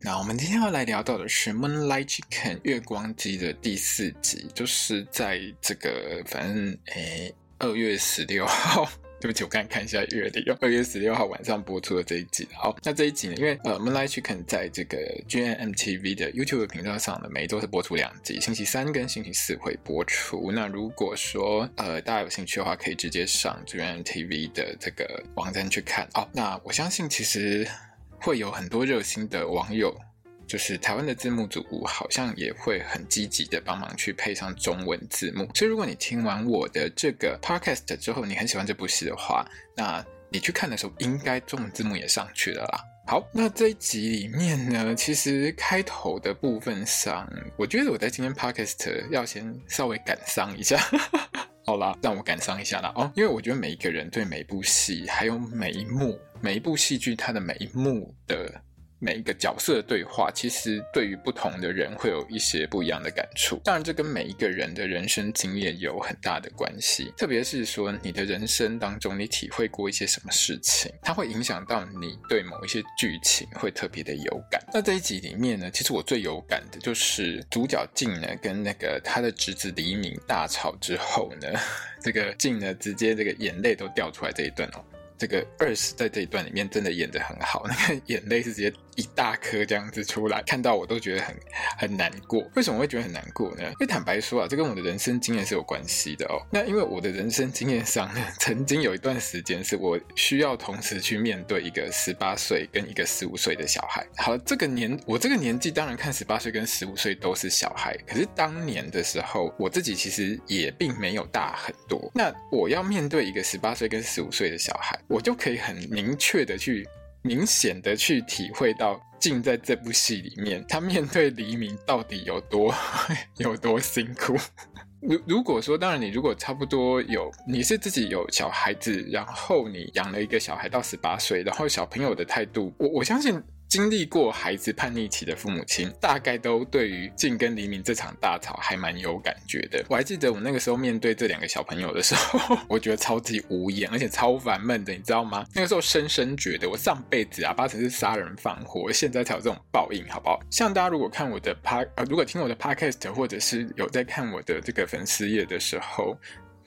那我们今天要来聊到的是《Moonlight Chicken》月光姬的第四集，就是在这个反正诶二月十六号，对不起，我刚才看一下月历，二月十六号晚上播出的这一集。好，那这一集呢，因为呃《Moonlight Chicken》在这个 GMMTV 的 YouTube 频道上呢，每一周是播出两集，星期三跟星期四会播出。那如果说呃大家有兴趣的话，可以直接上 GMMTV 的这个网站去看。哦，那我相信其实。会有很多热心的网友，就是台湾的字幕组好像也会很积极的帮忙去配上中文字幕。所以如果你听完我的这个 podcast 之后，你很喜欢这部戏的话，那你去看的时候，应该中文字幕也上去了啦。好，那这一集里面呢，其实开头的部分上，我觉得我在今天 podcast 要先稍微感伤一下。好啦，让我感伤一下啦哦，因为我觉得每一个人对每一部戏，还有每一幕。每一部戏剧，它的每一幕的每一个角色的对话，其实对于不同的人会有一些不一样的感触。当然，这跟每一个人的人生经验有很大的关系。特别是说，你的人生当中，你体会过一些什么事情，它会影响到你对某一些剧情会特别的有感。那这一集里面呢，其实我最有感的就是主角静呢跟那个他的侄子黎明大吵之后呢，这个静呢直接这个眼泪都掉出来这一段哦。这个二十在这一段里面真的演得很好，那个眼泪是直接一大颗这样子出来，看到我都觉得很很难过。为什么会觉得很难过呢？因为坦白说啊，这跟我的人生经验是有关系的哦。那因为我的人生经验上呢，曾经有一段时间是我需要同时去面对一个十八岁跟一个十五岁的小孩。好，这个年我这个年纪当然看十八岁跟十五岁都是小孩，可是当年的时候我自己其实也并没有大很多。那我要面对一个十八岁跟十五岁的小孩。我就可以很明确的去、明显的去体会到静在这部戏里面，他面对黎明到底有多 有多辛苦。如如果说，当然你如果差不多有，你是自己有小孩子，然后你养了一个小孩到十八岁，然后小朋友的态度，我我相信。经历过孩子叛逆期的父母亲，大概都对于静跟黎明这场大吵还蛮有感觉的。我还记得我那个时候面对这两个小朋友的时候，我觉得超级无言，而且超烦闷的，你知道吗？那个时候深深觉得我上辈子啊，八成是杀人放火，现在才有这种报应，好不好？像大家如果看我的帕呃，如果听我的 Podcast，或者是有在看我的这个粉丝页的时候。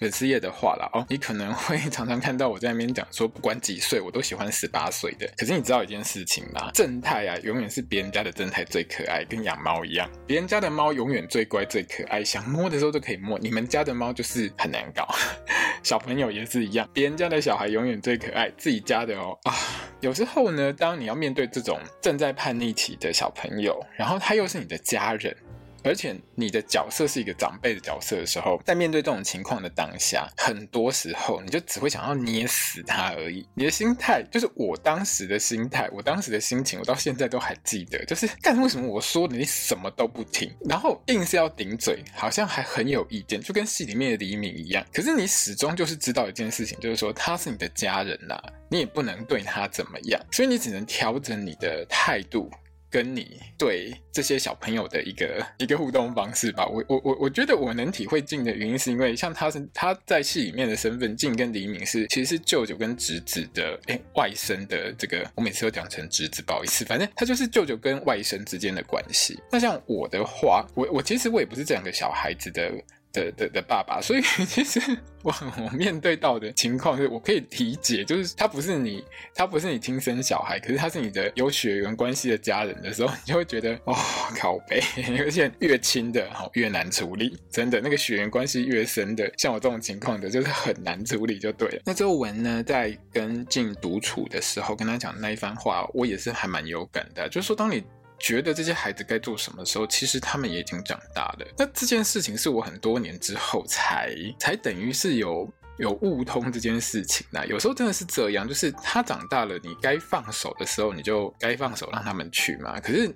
粉丝页的话啦，哦，你可能会 常常看到我在那边讲说，不管几岁，我都喜欢十八岁的。可是你知道一件事情吗？正太啊，永远是别人家的正太最可爱，跟养猫一样。别人家的猫永远最乖最可爱，想摸的时候都可以摸。你们家的猫就是很难搞，小朋友也是一样。别人家的小孩永远最可爱，自己家的哦啊，有时候呢，当你要面对这种正在叛逆期的小朋友，然后他又是你的家人。而且你的角色是一个长辈的角色的时候，在面对这种情况的当下，很多时候你就只会想要捏死他而已。你的心态就是我当时的心态，我当时的心情，我到现在都还记得。就是，但是为什么我说你什么都不听，然后硬是要顶嘴，好像还很有意见，就跟戏里面的黎明一样。可是你始终就是知道一件事情，就是说他是你的家人呐，你也不能对他怎么样，所以你只能调整你的态度。跟你对这些小朋友的一个一个互动方式吧，我我我我觉得我能体会静的原因，是因为像他是他在戏里面的身份，静跟黎明是其实是舅舅跟侄子的哎外甥的这个，我每次都讲成侄子，不好意思，反正他就是舅舅跟外甥之间的关系。那像我的话，我我其实我也不是这两个小孩子的。的的的爸爸，所以 其实我 我面对到的情况是，我可以理解，就是他不是你，他不是你亲生小孩，可是他是你的有血缘关系的家人的时候，你就会觉得哦，靠北，而且越亲的好越难处理，真的那个血缘关系越深的，像我这种情况的，就是很难处理就对了。那周文呢，在跟静独处的时候，跟他讲那一番话，我也是还蛮有感的，就是说当你。觉得这些孩子该做什么时候，其实他们也已经长大了。那这件事情是我很多年之后才才等于是有有悟通这件事情啊。有时候真的是这样，就是他长大了，你该放手的时候，你就该放手让他们去嘛。可是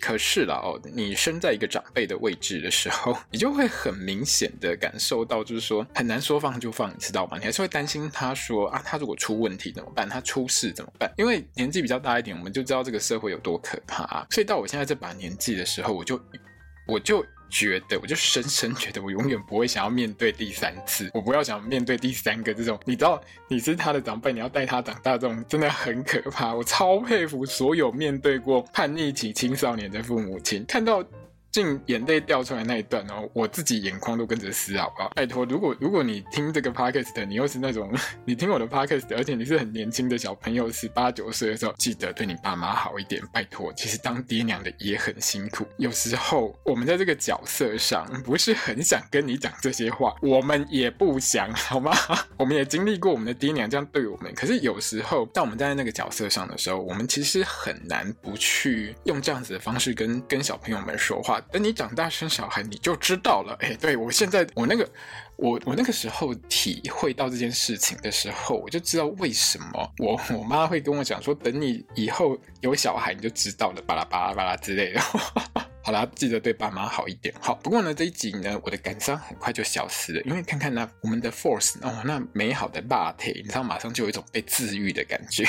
可是啦哦，你身在一个长辈的位置的时候，你就会很明显的感受到，就是说很难说放就放，你知道吗？你还是会担心他说啊，他如果出问题怎么办？他出事怎么办？因为年纪比较大一点，我们就知道这个社会有多可怕啊。所以到我现在这把年纪的时候，我就我就。觉得我就深深觉得我永远不会想要面对第三次，我不要想面对第三个这种，你知道你是他的长辈，你要带他长大，这种真的很可怕。我超佩服所有面对过叛逆期青少年的父母亲，看到。进眼泪掉出来那一段哦，我自己眼眶都跟着湿，好不好？拜托，如果如果你听这个 podcast，你又是那种 你听我的 podcast，而且你是很年轻的小朋友，十八九岁的时候，记得对你爸妈好一点，拜托。其实当爹娘的也很辛苦，有时候我们在这个角色上不是很想跟你讲这些话，我们也不想，好吗？我们也经历过我们的爹娘这样对我们，可是有时候当我们站在那个角色上的时候，我们其实很难不去用这样子的方式跟跟小朋友们说话。等你长大生小孩，你就知道了。哎，对，我现在我那个我我那个时候体会到这件事情的时候，我就知道为什么我我妈会跟我讲说，等你以后有小孩，你就知道了，巴拉巴拉巴拉之类的。好啦，记得对爸妈好一点。好，不过呢，这一集呢，我的感伤很快就消失了，因为看看那我们的 Force 哦，那美好的霸体，你知道，马上就有一种被治愈的感觉。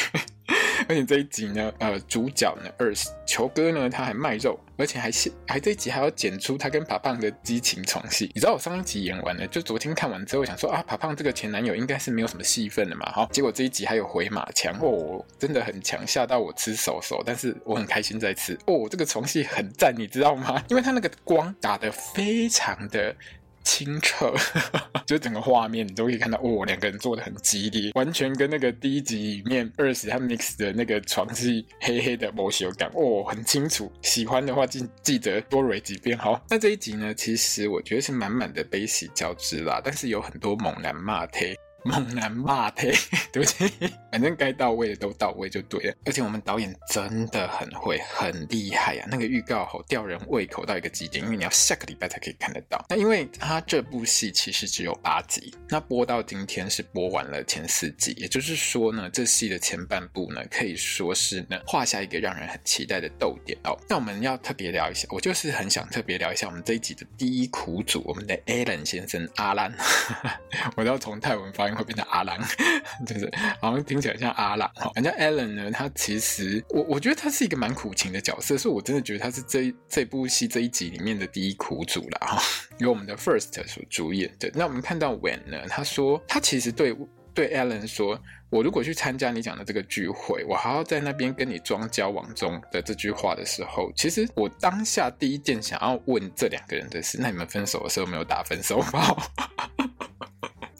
而且这一集呢，呃，主角呢，Earth 球哥呢，他还卖肉，而且还还这一集还要剪出他跟帕胖的激情床戏。你知道我上一集演完了，就昨天看完之后想说啊，帕胖这个前男友应该是没有什么戏份了嘛，哈，结果这一集还有回马枪哦，真的很强，吓到我吃手手，但是我很开心在吃哦，这个床戏很赞，你知道吗？因为他那个光打得非常的。清澈，就整个画面你都可以看到，哦，两个人做的很激烈，完全跟那个第一集里面二十和 Mix 的那个床是黑黑的毛血感，哦，很清楚。喜欢的话记记得多蕊几遍。好，那这一集呢，其实我觉得是满满的悲喜交织啦，但是有很多猛男骂贴。猛男骂他，对不起，反正该到位的都到位就对了。而且我们导演真的很会，很厉害呀、啊！那个预告好吊人胃口到一个极点，因为你要下个礼拜才可以看得到。那因为他这部戏其实只有八集，那播到今天是播完了前四集，也就是说呢，这戏的前半部呢，可以说是呢画下一个让人很期待的逗点哦。那我们要特别聊一下，我就是很想特别聊一下我们这一集的第一苦主，我们的 Alan 先生阿兰，我要从泰文发音。会变成阿郎，就是好像听起来像阿郎。好，人家 Alan 呢，他其实我我觉得他是一个蛮苦情的角色，所以我真的觉得他是这这部戏这一集里面的第一苦主了哈。由我们的 First 所主演的。那我们看到 When 呢，他说他其实对对 Alan 说，我如果去参加你讲的这个聚会，我还要在那边跟你装交往中的这句话的时候，其实我当下第一件想要问这两个人的是，那你们分手的时候没有打分手炮？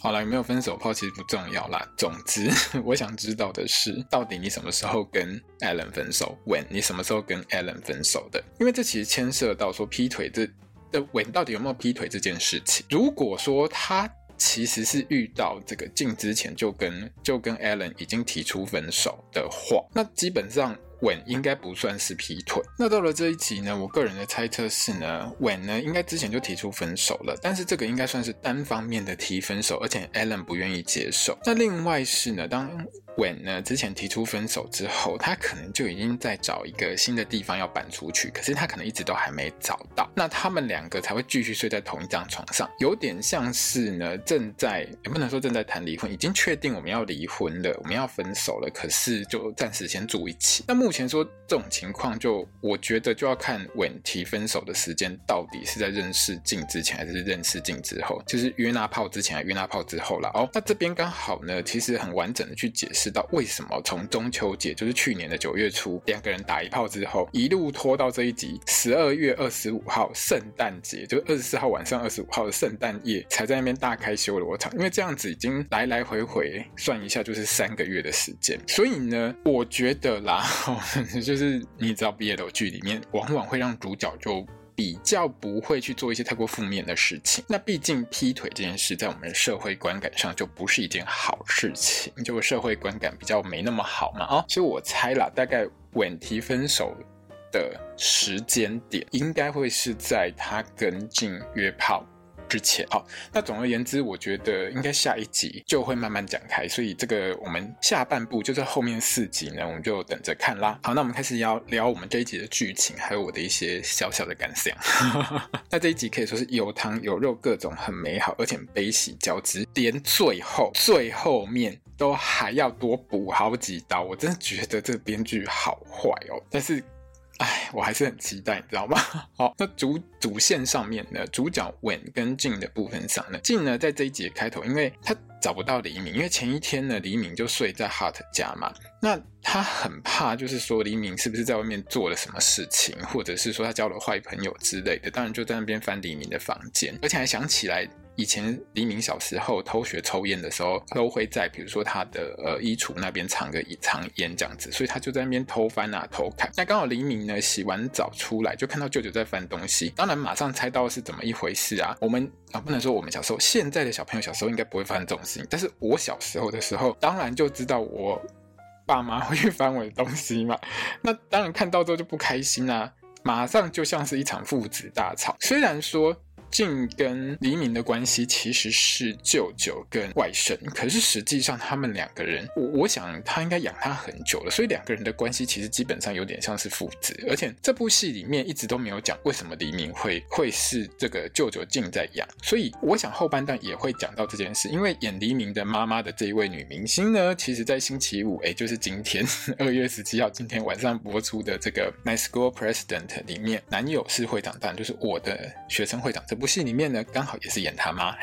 好了，有没有分手炮其实不重要啦。总之，我想知道的是，到底你什么时候跟 Alan 分手？When 你什么时候跟 Alan 分手的？因为这其实牵涉到说劈腿这的 When 到底有没有劈腿这件事情。如果说他其实是遇到这个进之前就跟就跟 Alan 已经提出分手的话，那基本上。稳应该不算是劈腿。那到了这一集呢，我个人的猜测是呢稳呢应该之前就提出分手了，但是这个应该算是单方面的提分手，而且 Alan 不愿意接受。那另外是呢，当 When 呢之前提出分手之后，他可能就已经在找一个新的地方要搬出去，可是他可能一直都还没找到。那他们两个才会继续睡在同一张床上，有点像是呢正在也不能说正在谈离婚，已经确定我们要离婚了，我们要分手了，可是就暂时先住一起。那目前说这种情况，就我觉得就要看 When 提分手的时间到底是在认识静之前还是认识静之后，就是约那炮之前还是约那炮之后了。哦，那这边刚好呢，其实很完整的去解释。知道为什么从中秋节，就是去年的九月初，两个人打一炮之后，一路拖到这一集十二月二十五号圣诞节，就是二十四号晚上二十五号的圣诞夜，才在那边大开修罗场。因为这样子已经来来回回算一下，就是三个月的时间。所以呢，我觉得啦，就是你知道毕业的剧里面往往会让主角就。比较不会去做一些太过负面的事情。那毕竟劈腿这件事，在我们社会观感上就不是一件好事情，就社会观感比较没那么好嘛。哦，所以我猜啦，大概问题分手的时间点，应该会是在他跟进约炮之前。好，那总而言之，我觉得应该下一集就会慢慢讲开，所以这个我们下半部就在后面四集呢，我们就等着看啦。好，那我们开始要聊我们这一集的剧情，还有我的一些小小的感想。那这一集可以说是有汤有肉，各种很美好，而且悲喜交织，连最后最后面都还要多补好几刀，我真的觉得这个编剧好坏哦。但是。哎，我还是很期待，你知道吗？好，那主主线上面呢，主角 Wen 跟静的部分上呢静呢在这一集开头，因为他找不到黎明，因为前一天呢，黎明就睡在 Hart 家嘛，那他很怕，就是说黎明是不是在外面做了什么事情，或者是说他交了坏朋友之类的，当然就在那边翻黎明的房间，而且还想起来。以前黎明小时候偷学抽烟的时候，都会在比如说他的呃衣橱那边藏个藏烟这样子，所以他就在那边偷翻啊偷看。那刚好黎明呢洗完澡出来，就看到舅舅在翻东西，当然马上猜到是怎么一回事啊。我们啊不能说我们小时候，现在的小朋友小时候应该不会发生这种事情，但是我小时候的时候，当然就知道我爸妈会去翻我的东西嘛。那当然看到之后就不开心啊，马上就像是一场父子大吵。虽然说。静跟黎明的关系其实是舅舅跟外甥，可是实际上他们两个人，我我想他应该养他很久了，所以两个人的关系其实基本上有点像是父子。而且这部戏里面一直都没有讲为什么黎明会会是这个舅舅静在养，所以我想后半段也会讲到这件事。因为演黎明的妈妈的这一位女明星呢，其实在星期五，哎，就是今天二月十七号今天晚上播出的这个《My School President》里面，男友是会长，但就是我的学生会长这部。部戏里面呢，刚好也是演他妈，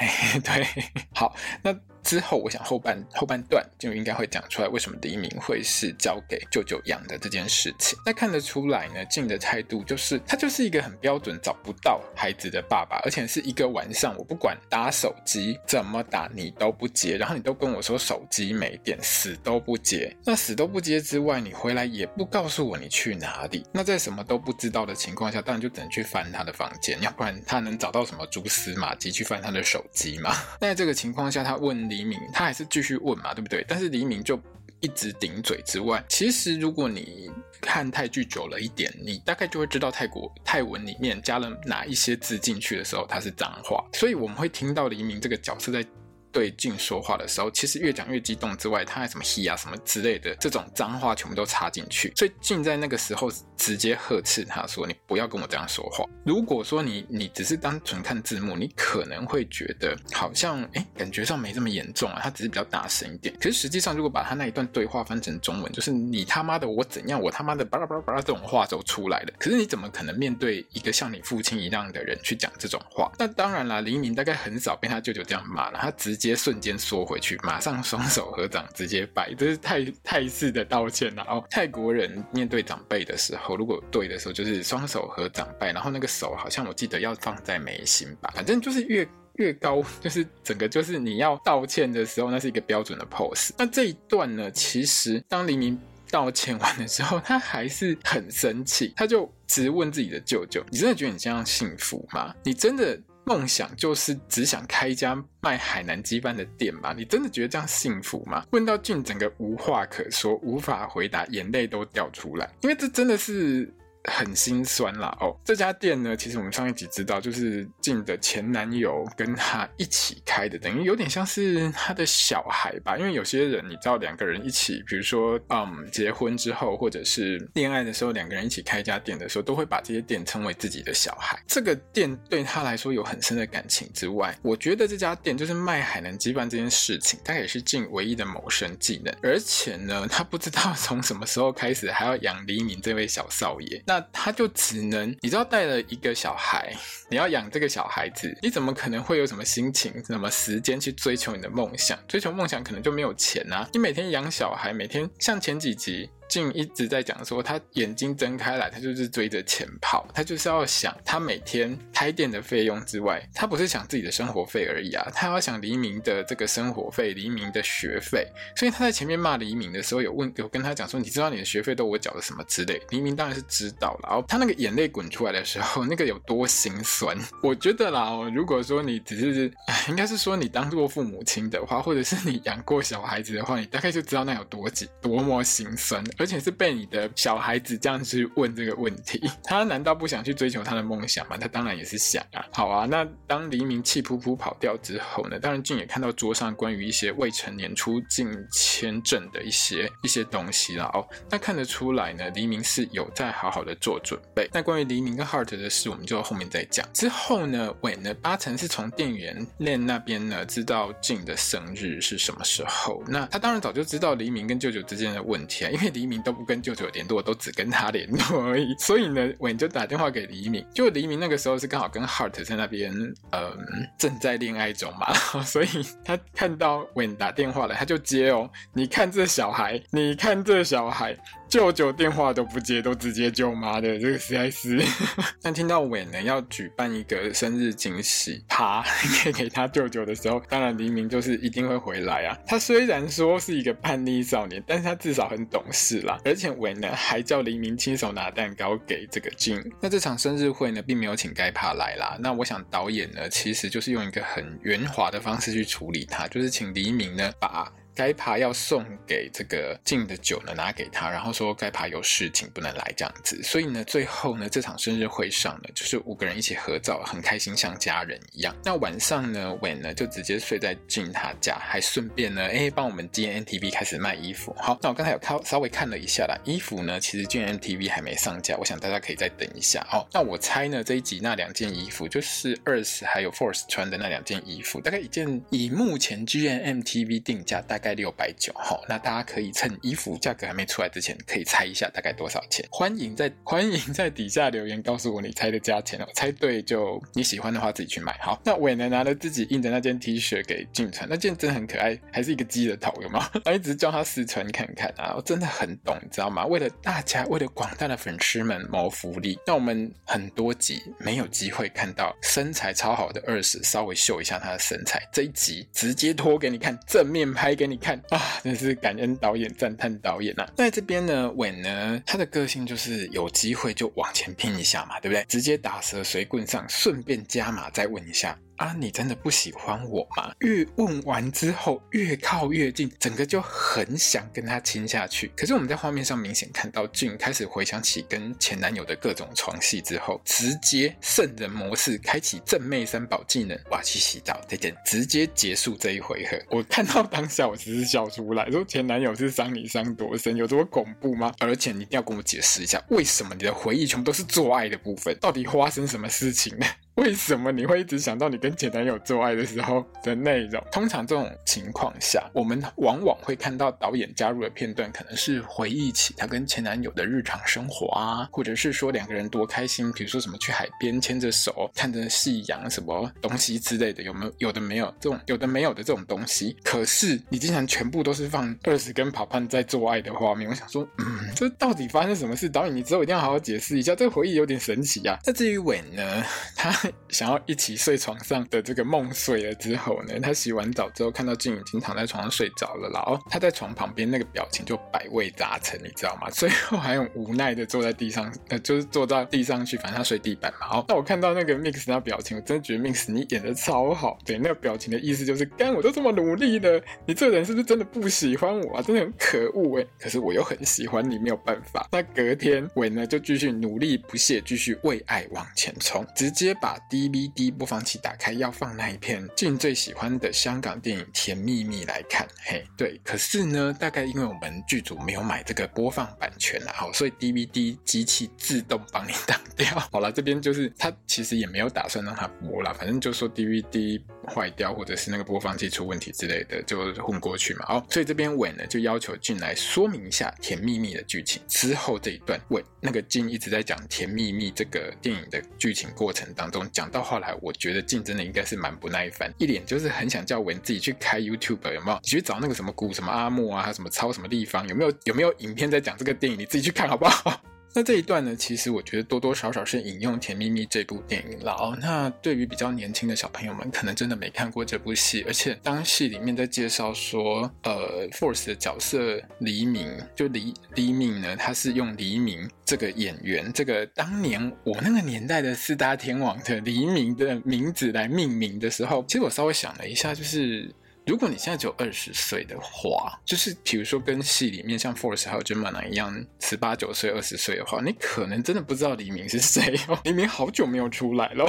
对，好，那。之后，我想后半后半段就应该会讲出来，为什么黎明会是交给舅舅养的这件事情。那看得出来呢静的态度就是他就是一个很标准找不到孩子的爸爸，而且是一个晚上我不管打手机怎么打你都不接，然后你都跟我说手机没电，死都不接。那死都不接之外，你回来也不告诉我你去哪里。那在什么都不知道的情况下，当然就只能去翻他的房间，要不然他能找到什么蛛丝马迹去翻他的手机吗？那在这个情况下，他问。黎明他还是继续问嘛，对不对？但是黎明就一直顶嘴之外，其实如果你看泰剧久了一点，你大概就会知道泰国泰文里面加了哪一些字进去的时候，它是脏话，所以我们会听到黎明这个角色在。对 Jin 说话的时候，其实越讲越激动之外，他还什么 he 啊什么之类的这种脏话全部都插进去，所以 Jin 在那个时候直接呵斥他说：“你不要跟我这样说话。”如果说你你只是单纯看字幕，你可能会觉得好像哎，感觉上没这么严重啊，他只是比较大声一点。可是实际上，如果把他那一段对话翻成中文，就是你他妈的我怎样，我他妈的巴拉巴拉巴拉这种话都出来了。可是你怎么可能面对一个像你父亲一样的人去讲这种话？那当然啦，黎明大概很少被他舅舅这样骂了，他直。直接瞬间缩回去，马上双手合掌，直接拜，这是泰泰式的道歉。然后泰国人面对长辈的时候，如果对的时候，就是双手合掌拜，然后那个手好像我记得要放在眉心吧，反正就是越越高，就是整个就是你要道歉的时候，那是一个标准的 pose。那这一段呢，其实当黎明道歉完的时候，他还是很生气，他就直问自己的舅舅：“你真的觉得你这样幸福吗？你真的？”梦想就是只想开一家卖海南鸡饭的店吗？你真的觉得这样幸福吗？问到俊整个无话可说，无法回答，眼泪都掉出来，因为这真的是。很心酸啦哦，这家店呢，其实我们上一集知道，就是静的前男友跟他一起开的，等于有点像是他的小孩吧。因为有些人你知道，两个人一起，比如说嗯结婚之后，或者是恋爱的时候，两个人一起开一家店的时候，都会把这些店称为自己的小孩。这个店对他来说有很深的感情之外，我觉得这家店就是卖海南鸡饭这件事情，它也是静唯一的谋生技能。而且呢，他不知道从什么时候开始还要养黎明这位小少爷。那他就只能，你知道带了一个小孩，你要养这个小孩子，你怎么可能会有什么心情、什么时间去追求你的梦想？追求梦想可能就没有钱啊！你每天养小孩，每天像前几集。竟一直在讲说，他眼睛睁开来，他就是追着钱跑，他就是要想他每天开店的费用之外，他不是想自己的生活费而已啊，他要想黎明的这个生活费、黎明的学费，所以他在前面骂黎明的时候，有问有跟他讲说，你知道你的学费都我缴的什么之类，黎明当然是知道了，然后他那个眼泪滚出来的时候，那个有多心酸，我觉得啦，如果说你只是，应该是说你当做父母亲的话，或者是你养过小孩子的话，你大概就知道那有多紧多么心酸。而且是被你的小孩子这样去问这个问题，他难道不想去追求他的梦想吗？他当然也是想啊。好啊，那当黎明气扑扑跑掉之后呢？当然俊也看到桌上关于一些未成年出境签证的一些一些东西了哦。那看得出来呢，黎明是有在好好的做准备。那关于黎明跟 Heart 的事，我们就后面再讲。之后呢，韦呢八成是从店员链那边呢知道俊的生日是什么时候。那他当然早就知道黎明跟舅舅之间的问题啊，因为黎明明都不跟舅舅联络，都只跟他联络而已。所以呢，韦就打电话给黎明，就黎明那个时候是刚好跟 Heart 在那边，嗯，正在恋爱中嘛，所以他看到伟打电话了，他就接哦。你看这小孩，你看这小孩。舅舅电话都不接，都直接舅妈的，这个实在是。但听到韦呢要举办一个生日惊喜趴，给给他舅舅的时候，当然黎明就是一定会回来啊。他虽然说是一个叛逆少年，但是他至少很懂事啦。而且韦呢还叫黎明亲手拿蛋糕给这个俊。那这场生日会呢，并没有请该趴来啦。那我想导演呢，其实就是用一个很圆滑的方式去处理他，就是请黎明呢把。该爬要送给这个静的酒呢，拿给他，然后说该爬有事情不能来这样子。所以呢，最后呢，这场生日会上呢，就是五个人一起合照，很开心，像家人一样。那晚上呢伟呢就直接睡在静他家，还顺便呢，哎，帮我们 GNTV 开始卖衣服。好，那我刚才有看稍微看了一下啦，衣服呢，其实 GNTV 还没上架，我想大家可以再等一下。哦，那我猜呢，这一集那两件衣服就是 Earth 还有 Force 穿的那两件衣服，大概一件以目前 GNMTV 定价大概。六百九，好，那大家可以趁衣服价格还没出来之前，可以猜一下大概多少钱。欢迎在 欢迎在底下留言告诉我你猜的价钱哦，猜对就你喜欢的话自己去买。好，那韦呢拿了自己印的那件 T 恤给俊穿，那件真的很可爱，还是一个鸡的头，有吗？我一直叫他试穿看看啊，我真的很懂，你知道吗？为了大家，为了广大的粉丝们谋福利，那我们很多集没有机会看到身材超好的二十稍微秀一下他的身材，这一集直接脱给你看，正面拍给你看。啊，真是感恩导演，赞叹导演呐、啊！在这边呢，稳呢，他的个性就是有机会就往前拼一下嘛，对不对？直接打蛇随棍上，顺便加码再问一下。啊，你真的不喜欢我吗？越问完之后，越靠越近，整个就很想跟他亲下去。可是我们在画面上明显看到，俊开始回想起跟前男友的各种床戏之后，直接圣人模式开启正妹三宝技能，哇，去洗澡，再见，直接结束这一回合。我看到当下，我只是笑出来，说前男友是伤你伤多深，有这么恐怖吗？而且你一定要跟我解释一下，为什么你的回忆全部都是做爱的部分？到底发生什么事情呢？为什么你会一直想到你跟前男友做爱的时候的内容？通常这种情况下，我们往往会看到导演加入的片段，可能是回忆起他跟前男友的日常生活啊，或者是说两个人多开心，比如说什么去海边牵着手看着夕阳什么东西之类的，有没有？有的没有这种，有的没有的这种东西。可是你竟然全部都是放二十跟跑胖在做爱的画面，我想说，嗯，这到底发生什么事？导演，你之后一定要好好解释一下，这个回忆有点神奇啊。那至于韦呢，他。想要一起睡床上的这个梦碎了之后呢，他洗完澡之后看到静已经躺在床上睡着了，然后他在床旁边那个表情就百味杂陈，你知道吗？最后还很无奈的坐在地上，呃，就是坐到地上去，反正他睡地板嘛。哦，那我看到那个 Mix 那表情，我真的觉得 Mix 你演的超好。对，那个表情的意思就是，干我都这么努力了，你这人是不是真的不喜欢我啊？真的很可恶哎！可是我又很喜欢你，没有办法。那隔天韦呢就继续努力不懈，继续为爱往前冲，直接把 DVD 播放器打开，要放那一片静最喜欢的香港电影《甜蜜蜜》来看。嘿，对，可是呢，大概因为我们剧组没有买这个播放版权啊，好，所以 DVD 机器自动帮你挡掉。好了，这边就是他其实也没有打算让它播了，反正就说 DVD 坏掉或者是那个播放器出问题之类的，就混过去嘛。好，所以这边伟呢就要求进来说明一下《甜蜜蜜》的剧情。之后这一段，伟那个静一直在讲《甜蜜蜜》这个电影的剧情过程当中，讲到后来。我觉得竞争的应该是蛮不耐烦，一脸就是很想叫文自己去开 YouTube，有没有？你去找那个什么古什么阿木啊，还有什么超什么地方，有没有有没有影片在讲这个电影？你自己去看好不好？那这一段呢，其实我觉得多多少少是引用《甜蜜蜜》这部电影了哦。那对于比较年轻的小朋友们，可能真的没看过这部戏，而且当戏里面在介绍说，呃，Force 的角色黎明，就黎黎明呢，他是用黎明这个演员，这个当年我那个年代的四大天王的黎明的名字来命名的时候，其实我稍微想了一下，就是。如果你现在只有二十岁的话，就是比如说跟戏里面像 Force 还有 Gemini 一样十八九岁、二十岁的话，你可能真的不知道黎明是谁哦。黎明好久没有出来了。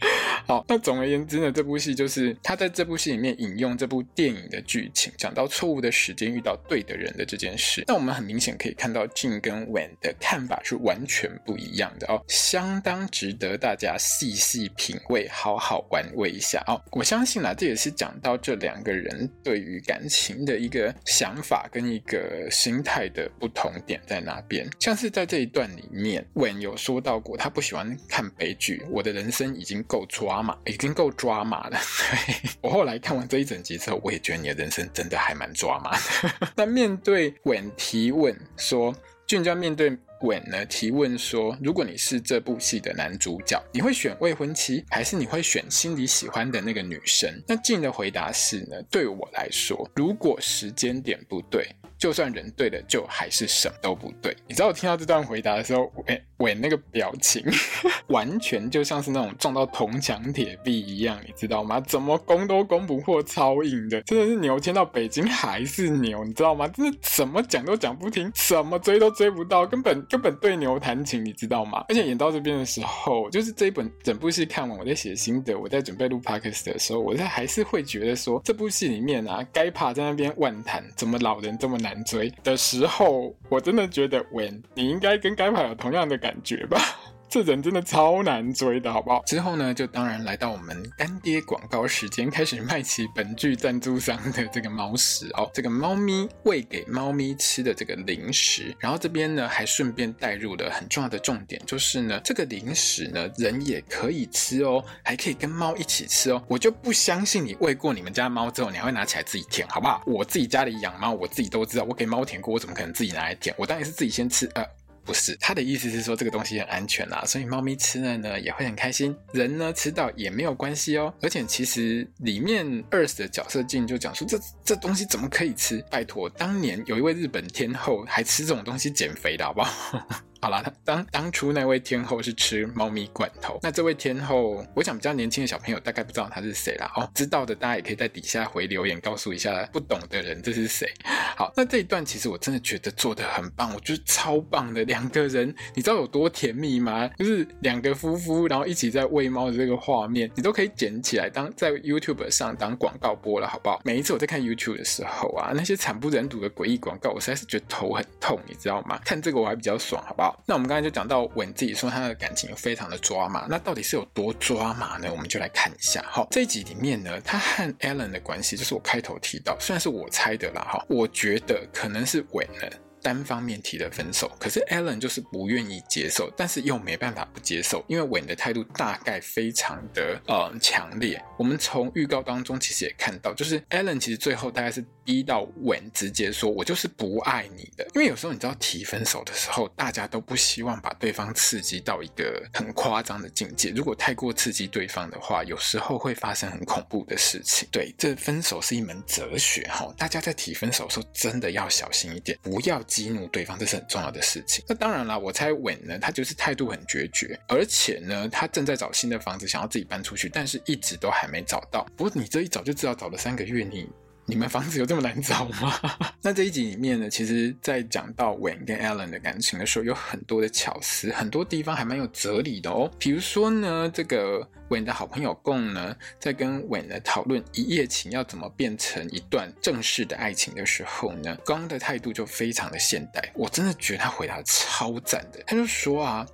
好，那总而言之呢，这部戏就是他在这部戏里面引用这部电影的剧情，讲到错误的时间遇到对的人的这件事。那我们很明显可以看到 Jin 跟 Wen 的看法是完全不一样的哦，相当值得大家细细品味，好好玩味一下哦。我相信啦，这也是讲到这两个人对于感情的一个想法跟一个心态的不同点在哪边。像是在这一段里面，Wen 有说到过，他不喜欢看悲剧，我的人生已经够抓。马已经够抓马了。我后来看完这一整集之后，我也觉得你的人生真的还蛮抓马的。那面对 Wen 提问说，俊将面对 Wen 呢提问说，如果你是这部戏的男主角，你会选未婚妻，还是你会选心里喜欢的那个女生？那俊的回答是呢，对我来说，如果时间点不对。就算人对了，就还是什么都不对。你知道我听到这段回答的时候，哎，我那个表情 完全就像是那种撞到铜墙铁壁一样，你知道吗？怎么攻都攻不破，超硬的，真的是牛牵到北京还是牛，你知道吗？真的怎么讲都讲不听，怎么追都追不到，根本根本对牛弹琴，你知道吗？而且演到这边的时候，就是这一本整部戏看完，我在写心得，我在准备录 podcast 的时候，我在还是会觉得说，这部戏里面啊，该怕在那边万谈，怎么老人这么难。追的时候，我真的觉得喂你应该跟该怕有同样的感感觉吧？这人真的超难追的，好不好？之后呢，就当然来到我们干爹广告时间，开始卖起本剧赞助商的这个猫食哦，这个猫咪喂给猫咪吃的这个零食。然后这边呢，还顺便带入了很重要的重点，就是呢，这个零食呢，人也可以吃哦，还可以跟猫一起吃哦。我就不相信你喂过你们家猫之后，你还会拿起来自己舔，好不好？我自己家里养猫，我自己都知道，我给猫舔过，我怎么可能自己拿来舔？我当然是自己先吃，呃。不是，他的意思是说这个东西很安全啦，所以猫咪吃了呢也会很开心，人呢吃到也没有关系哦。而且其实里面二世的角色镜就讲说，这这东西怎么可以吃？拜托，当年有一位日本天后还吃这种东西减肥的好不好？好啦，当当初那位天后是吃猫咪罐头，那这位天后，我想比较年轻的小朋友大概不知道他是谁啦。哦，知道的大家也可以在底下回留言告诉一下，不懂的人这是谁？好，那这一段其实我真的觉得做得很棒，我觉得超棒的，两个人，你知道有多甜蜜吗？就是两个夫妇，然后一起在喂猫的这个画面，你都可以剪起来当在 YouTube 上当广告播了，好不好？每一次我在看 YouTube 的时候啊，那些惨不忍睹的诡异广告，我实在是觉得头很痛，你知道吗？看这个我还比较爽，好不好？那我们刚才就讲到 Wen 自己说他的感情非常的抓马，那到底是有多抓马呢？我们就来看一下。好，这一集里面呢，他和 Ellen 的关系，就是我开头提到，虽然是我猜的啦，哈，我觉得可能是 Wen 呢。单方面提的分手，可是 Ellen 就是不愿意接受，但是又没办法不接受，因为稳的态度大概非常的呃强烈。我们从预告当中其实也看到，就是 Ellen 其实最后大概是逼到稳直接说：“我就是不爱你的。”因为有时候你知道提分手的时候，大家都不希望把对方刺激到一个很夸张的境界。如果太过刺激对方的话，有时候会发生很恐怖的事情。对，这分手是一门哲学哈，大家在提分手的时候真的要小心一点，不要。激怒对方，这是很重要的事情。那当然啦，我猜稳呢，他就是态度很决绝，而且呢，他正在找新的房子，想要自己搬出去，但是一直都还没找到。不过你这一找就知道，找了三个月，你你们房子有这么难找吗？那这一集里面呢，其实在讲到 Wen 跟 Allen 的感情的时候，有很多的巧思，很多地方还蛮有哲理的哦。比如说呢，这个。Wen 的好朋友共呢，在跟 Wen 呢讨论一夜情要怎么变成一段正式的爱情的时候呢，刚的态度就非常的现代，我真的觉得他回答超赞的。他就说啊，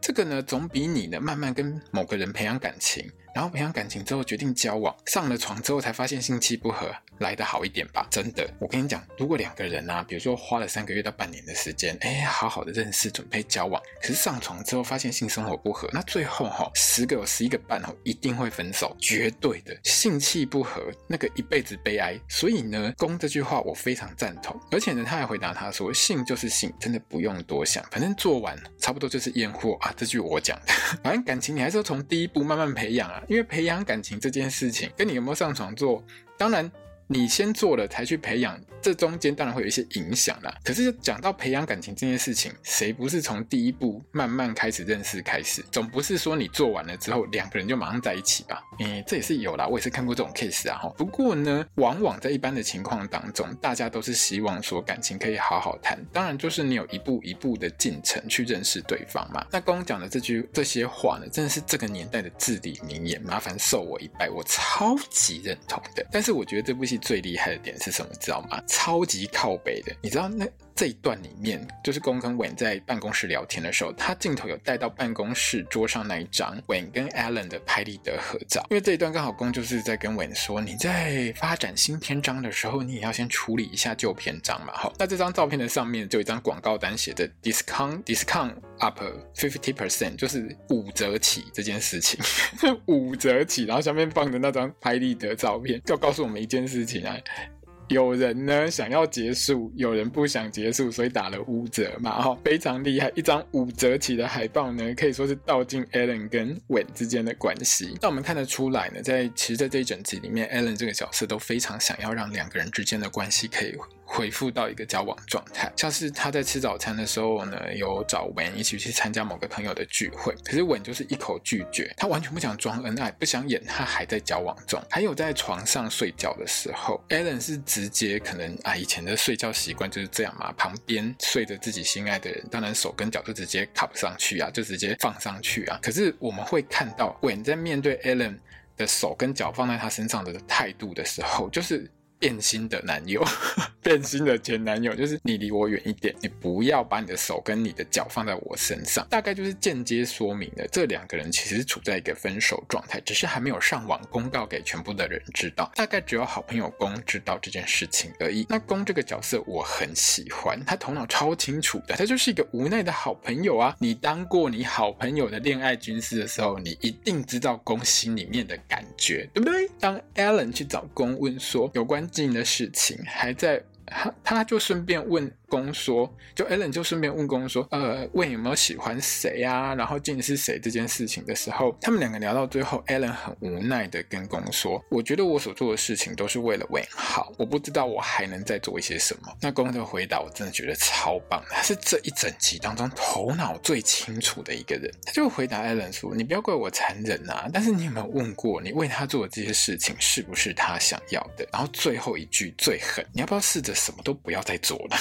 这个呢总比你呢慢慢跟某个人培养感情。然后培养感情之后决定交往，上了床之后才发现性气不合，来得好一点吧？真的，我跟你讲，如果两个人啊，比如说花了三个月到半年的时间，哎，好好的认识，准备交往，可是上床之后发现性生活不合，那最后哈、十个有十一个半哦，一定会分手，绝对的，性气不合，那个一辈子悲哀。所以呢，攻这句话我非常赞同，而且呢，他还回答他说，性就是性，真的不用多想，反正做完差不多就是验货啊。这句我讲的，反正感情你还是要从第一步慢慢培养啊。因为培养感情这件事情，跟你有没有上床做，当然你先做了才去培养，这中间当然会有一些影响啦。可是讲到培养感情这件事情，谁不是从第一步慢慢开始认识开始？总不是说你做完了之后两个人就马上在一起吧？诶，这也是有啦，我也是看过这种 case 啊。哈，不过呢，往往在一般的情况当中，大家都是希望说感情可以好好谈，当然就是你有一步一步的进程去认识对方嘛。那刚刚讲的这句这些话呢，真的是这个年代的至理名言，麻烦受我一拜，我超级认同的。但是我觉得这部戏最厉害的点是什么，知道吗？超级靠北的，你知道那这一段里面，就是攻跟文在办公室聊天的时候，他镜头有带到办公室桌上那一张文跟 Ellen 的拍立得合照，因为这一段刚好攻就是在跟文说，你在发展新篇章的时候，你也要先处理一下旧篇章嘛。好，那这张照片的上面就有一张广告单，写着 discount discount up fifty percent，就是五折起这件事情，五折起，然后下面放的那张拍立得照片，就告诉我们一件事情啊。有人呢想要结束，有人不想结束，所以打了五折嘛，哈，非常厉害。一张五折起的海报呢，可以说是倒进 Alan 跟 Wen 之间的关系。那我们看得出来呢，在其实，在这一整集里面，Alan 这个角色都非常想要让两个人之间的关系可以。恢复到一个交往状态，像是他在吃早餐的时候呢，有找 Wayne 一起去参加某个朋友的聚会，可是 Wayne 就是一口拒绝，他完全不想装恩爱，不想演他还在交往中。还有在床上睡觉的时候，Ellen 是直接可能啊以前的睡觉习惯就是这样嘛，旁边睡着自己心爱的人，当然手跟脚就直接卡不上去啊，就直接放上去啊。可是我们会看到 Wayne 在面对 Ellen 的手跟脚放在他身上的态度的时候，就是。变心的男友，变心的前男友，就是你离我远一点，你不要把你的手跟你的脚放在我身上，大概就是间接说明了这两个人其实处在一个分手状态，只是还没有上网公告给全部的人知道，大概只有好朋友公知道这件事情而已。那公这个角色我很喜欢，他头脑超清楚的，他就是一个无奈的好朋友啊。你当过你好朋友的恋爱军师的时候，你一定知道攻心里面的感觉，对不对？当 Ellen 去找公问说有关。近的事情还在，他他就顺便问。公说，就 Ellen 就顺便问公说，呃，问有没有喜欢谁啊？然后静是谁这件事情的时候，他们两个聊到最后，Ellen 很无奈的跟公说，我觉得我所做的事情都是为了 Win 好，我不知道我还能再做一些什么。那公的回答我真的觉得超棒，他是这一整集当中头脑最清楚的一个人。他就回答 Ellen 说，你不要怪我残忍啊，但是你有没有问过，你为他做的这些事情是不是他想要的？然后最后一句最狠，你要不要试着什么都不要再做了？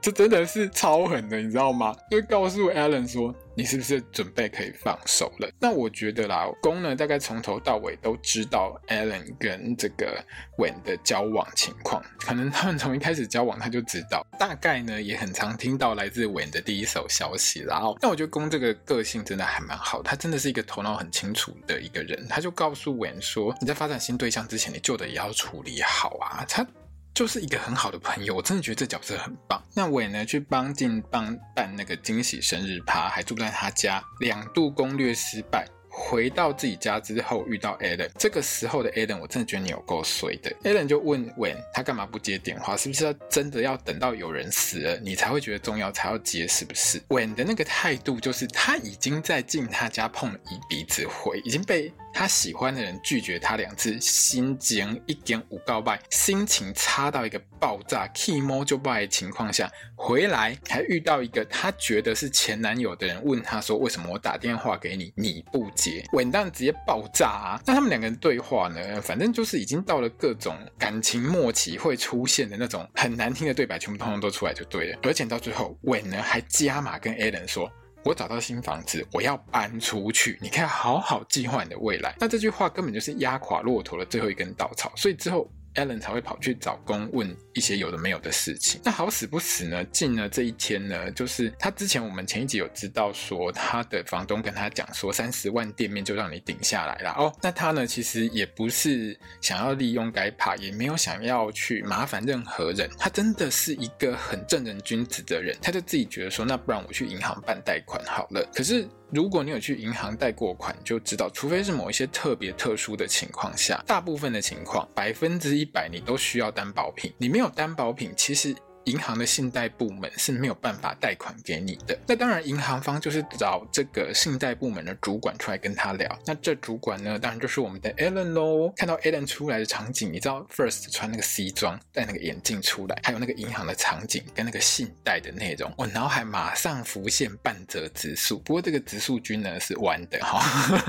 这真的是超狠的，你知道吗？就告诉 Ellen 说，你是不是准备可以放手了？那我觉得啦，公呢大概从头到尾都知道 Ellen 跟这个 Wayne 的交往情况，可能他们从一开始交往他就知道，大概呢也很常听到来自 Wayne 的第一手消息。然后，那我觉得公这个个性真的还蛮好，他真的是一个头脑很清楚的一个人。他就告诉 Wayne 说，你在发展新对象之前，你旧的也要处理好啊。他。就是一个很好的朋友，我真的觉得这角色很棒。那伟呢，去帮进帮办那个惊喜生日趴，还住在他家，两度攻略失败。回到自己家之后，遇到 Ellen，这个时候的 Ellen，我真的觉得你有够衰的。Ellen 就问伟他干嘛不接电话？是不是要真的要等到有人死了，你才会觉得重要才要接？是不是伟的那个态度就是他已经在进他家碰了一鼻子灰，已经被。他喜欢的人拒绝他两次，心情一点五告白，心情差到一个爆炸，key more 就败的情况下，回来还遇到一个他觉得是前男友的人，问他说：“为什么我打电话给你，你不接？”稳当直接爆炸啊！那他们两个人对话呢？反正就是已经到了各种感情末期会出现的那种很难听的对白，全部通通都出来就对了。而且到最后，稳呢还加码跟 Allen 说。我找到新房子，我要搬出去。你可以好好计划你的未来。那这句话根本就是压垮骆驼的最后一根稻草，所以之后。Ellen 才会跑去找工问一些有的没有的事情。那好死不死呢，进了这一天呢，就是他之前我们前一集有知道说，他的房东跟他讲说，三十万店面就让你顶下来了哦。那他呢，其实也不是想要利用该怕，也没有想要去麻烦任何人。他真的是一个很正人君子的人，他就自己觉得说，那不然我去银行办贷款好了。可是。如果你有去银行贷过款，就知道，除非是某一些特别特殊的情况下，大部分的情况，百分之一百你都需要担保品。你没有担保品，其实银行的信贷部门是没有办法贷款给你的。那当然，银行方就是找这个信贷部门的主管出来跟他聊。那这主管呢，当然就是我们的 Alan 喽。看到 Alan 出来的场景，你知道 First 穿那个西装，戴那个眼镜出来，还有那个银行的场景跟那个信贷的内容，我脑海马上浮现半泽直树。不过这个直树君呢是弯的哈。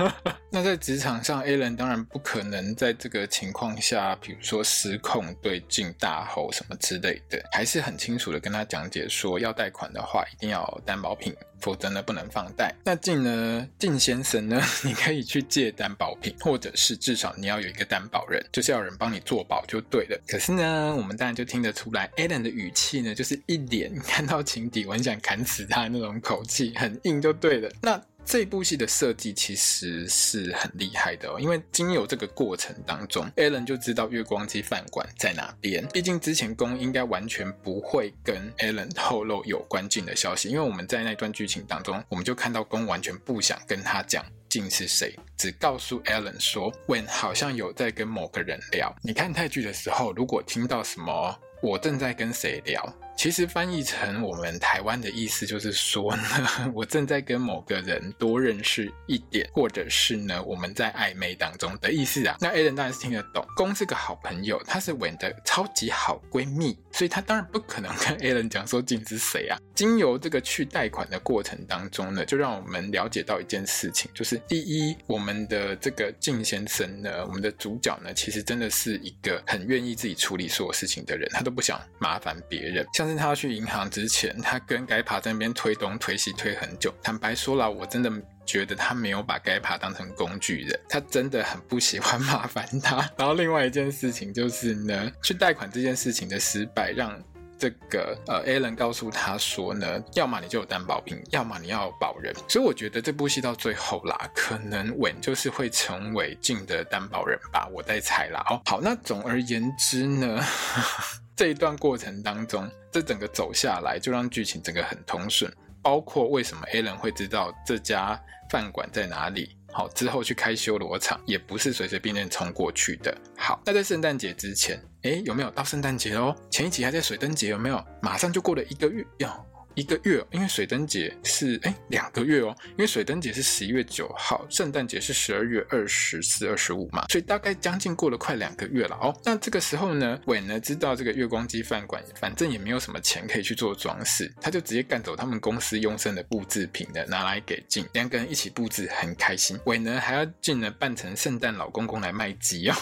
那在职场上，Alan 当然不可能在这个情况下，比如说失控对镜大吼什么之类的，还是很清楚的跟他讲解说，要贷款的话一定要担保品，否则呢不能放贷。那静呢，静先生呢，你可以去借担保品，或者是至少你要有一个担保人，就是要人帮你做保就对了。可是呢，我们当然就听得出来，Alan 的语气呢，就是一脸看到情敌我很想砍死他那种口气，很硬就对了。那。这部戏的设计其实是很厉害的哦，因为经由这个过程当中，Alan 就知道月光机饭馆在哪边。毕竟之前攻应该完全不会跟 Alan 透露有关静的消息，因为我们在那段剧情当中，我们就看到攻完全不想跟他讲静是谁，只告诉 Alan 说，When 好像有在跟某个人聊。你看泰剧的时候，如果听到什么我正在跟谁聊。其实翻译成我们台湾的意思就是说呢，我正在跟某个人多认识一点，或者是呢，我们在暧昧当中的意思啊。那 Alan 当然是听得懂，攻是个好朋友，她是 Wen 的超级好闺蜜，所以她当然不可能跟 Alan 讲说静是谁啊。经由这个去贷款的过程当中呢，就让我们了解到一件事情，就是第一，我们的这个静先生呢，我们的主角呢，其实真的是一个很愿意自己处理所有事情的人，他都不想麻烦别人，像。但是他去银行之前，他跟该爬在那边推东推西推很久。坦白说了，我真的觉得他没有把该爬当成工具人，他真的很不喜欢麻烦他。然后另外一件事情就是呢，去贷款这件事情的失败，让这个呃 Alan 告诉他说呢，要么你就有担保品，要么你要保人。所以我觉得这部戏到最后啦，可能稳就是会成为静的担保人吧，我在猜啦。哦，好，那总而言之呢。这一段过程当中，这整个走下来就让剧情整个很通顺，包括为什么 Alan 会知道这家饭馆在哪里，好，之后去开修罗场也不是随随便便冲过去的。好，那在圣诞节之前，诶，有没有到圣诞节哦？前一集还在水灯节，有没有？马上就过了一个月哟。一个月，因为水灯节是哎两个月哦，因为水灯节是十一月九号，圣诞节是十二月二十四、二十五嘛，所以大概将近过了快两个月了哦。那这个时候呢，伟呢知道这个月光机饭馆反正也没有什么钱可以去做装饰，他就直接干走他们公司用剩的布制品的，拿来给静，两个人一起布置，很开心。伟呢还要静呢扮成圣诞老公公来卖鸡哦。